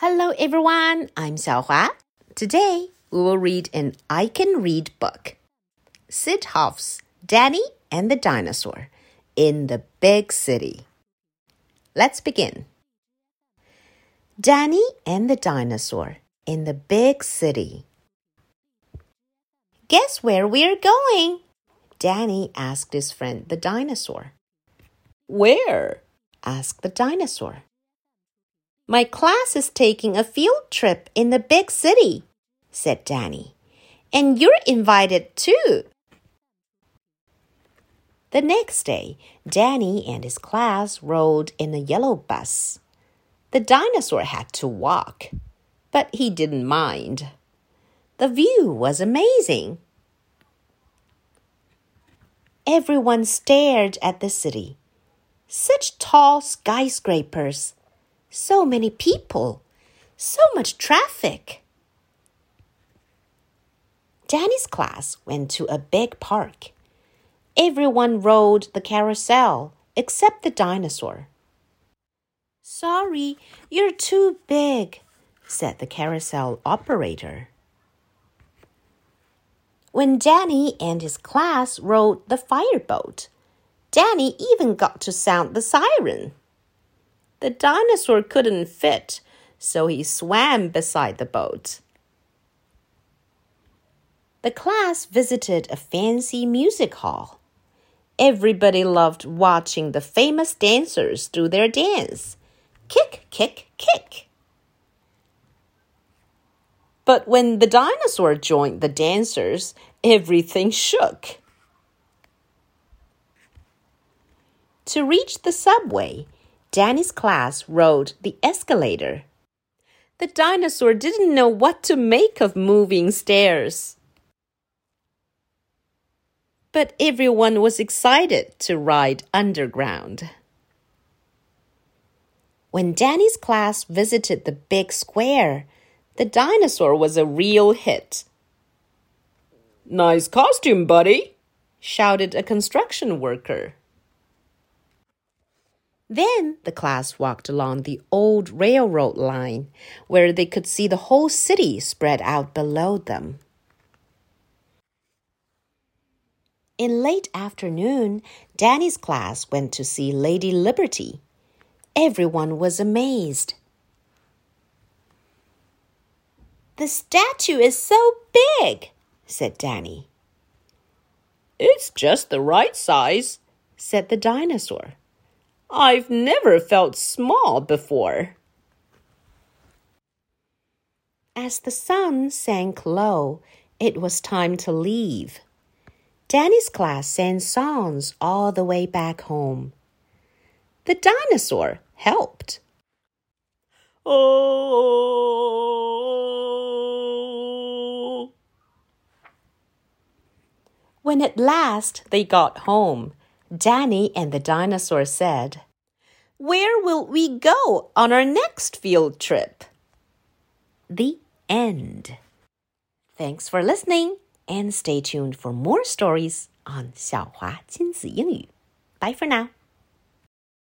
Hello everyone, I'm Xiaohua. Today we will read an I Can Read book. Syd Hoff's Danny and the Dinosaur in the Big City. Let's begin. Danny and the Dinosaur in the Big City. Guess where we're going? Danny asked his friend the dinosaur. Where? asked the dinosaur. My class is taking a field trip in the big city, said Danny. And you're invited too. The next day, Danny and his class rode in a yellow bus. The dinosaur had to walk, but he didn't mind. The view was amazing. Everyone stared at the city. Such tall skyscrapers so many people, so much traffic. Danny's class went to a big park. Everyone rode the carousel except the dinosaur. Sorry, you're too big, said the carousel operator. When Danny and his class rode the fireboat, Danny even got to sound the siren. The dinosaur couldn't fit, so he swam beside the boat. The class visited a fancy music hall. Everybody loved watching the famous dancers do their dance. Kick, kick, kick. But when the dinosaur joined the dancers, everything shook. To reach the subway, Danny's class rode the escalator. The dinosaur didn't know what to make of moving stairs. But everyone was excited to ride underground. When Danny's class visited the big square, the dinosaur was a real hit. Nice costume, buddy, shouted a construction worker. Then the class walked along the old railroad line, where they could see the whole city spread out below them. In late afternoon, Danny's class went to see Lady Liberty. Everyone was amazed. The statue is so big, said Danny. It's just the right size, said the dinosaur. I've never felt small before. As the sun sank low, it was time to leave. Danny's class sang songs all the way back home. The dinosaur helped. Oh. When at last they got home, Danny and the dinosaur said, Where will we go on our next field trip? The end. Thanks for listening and stay tuned for more stories on 小华亲子英语. Bye for now.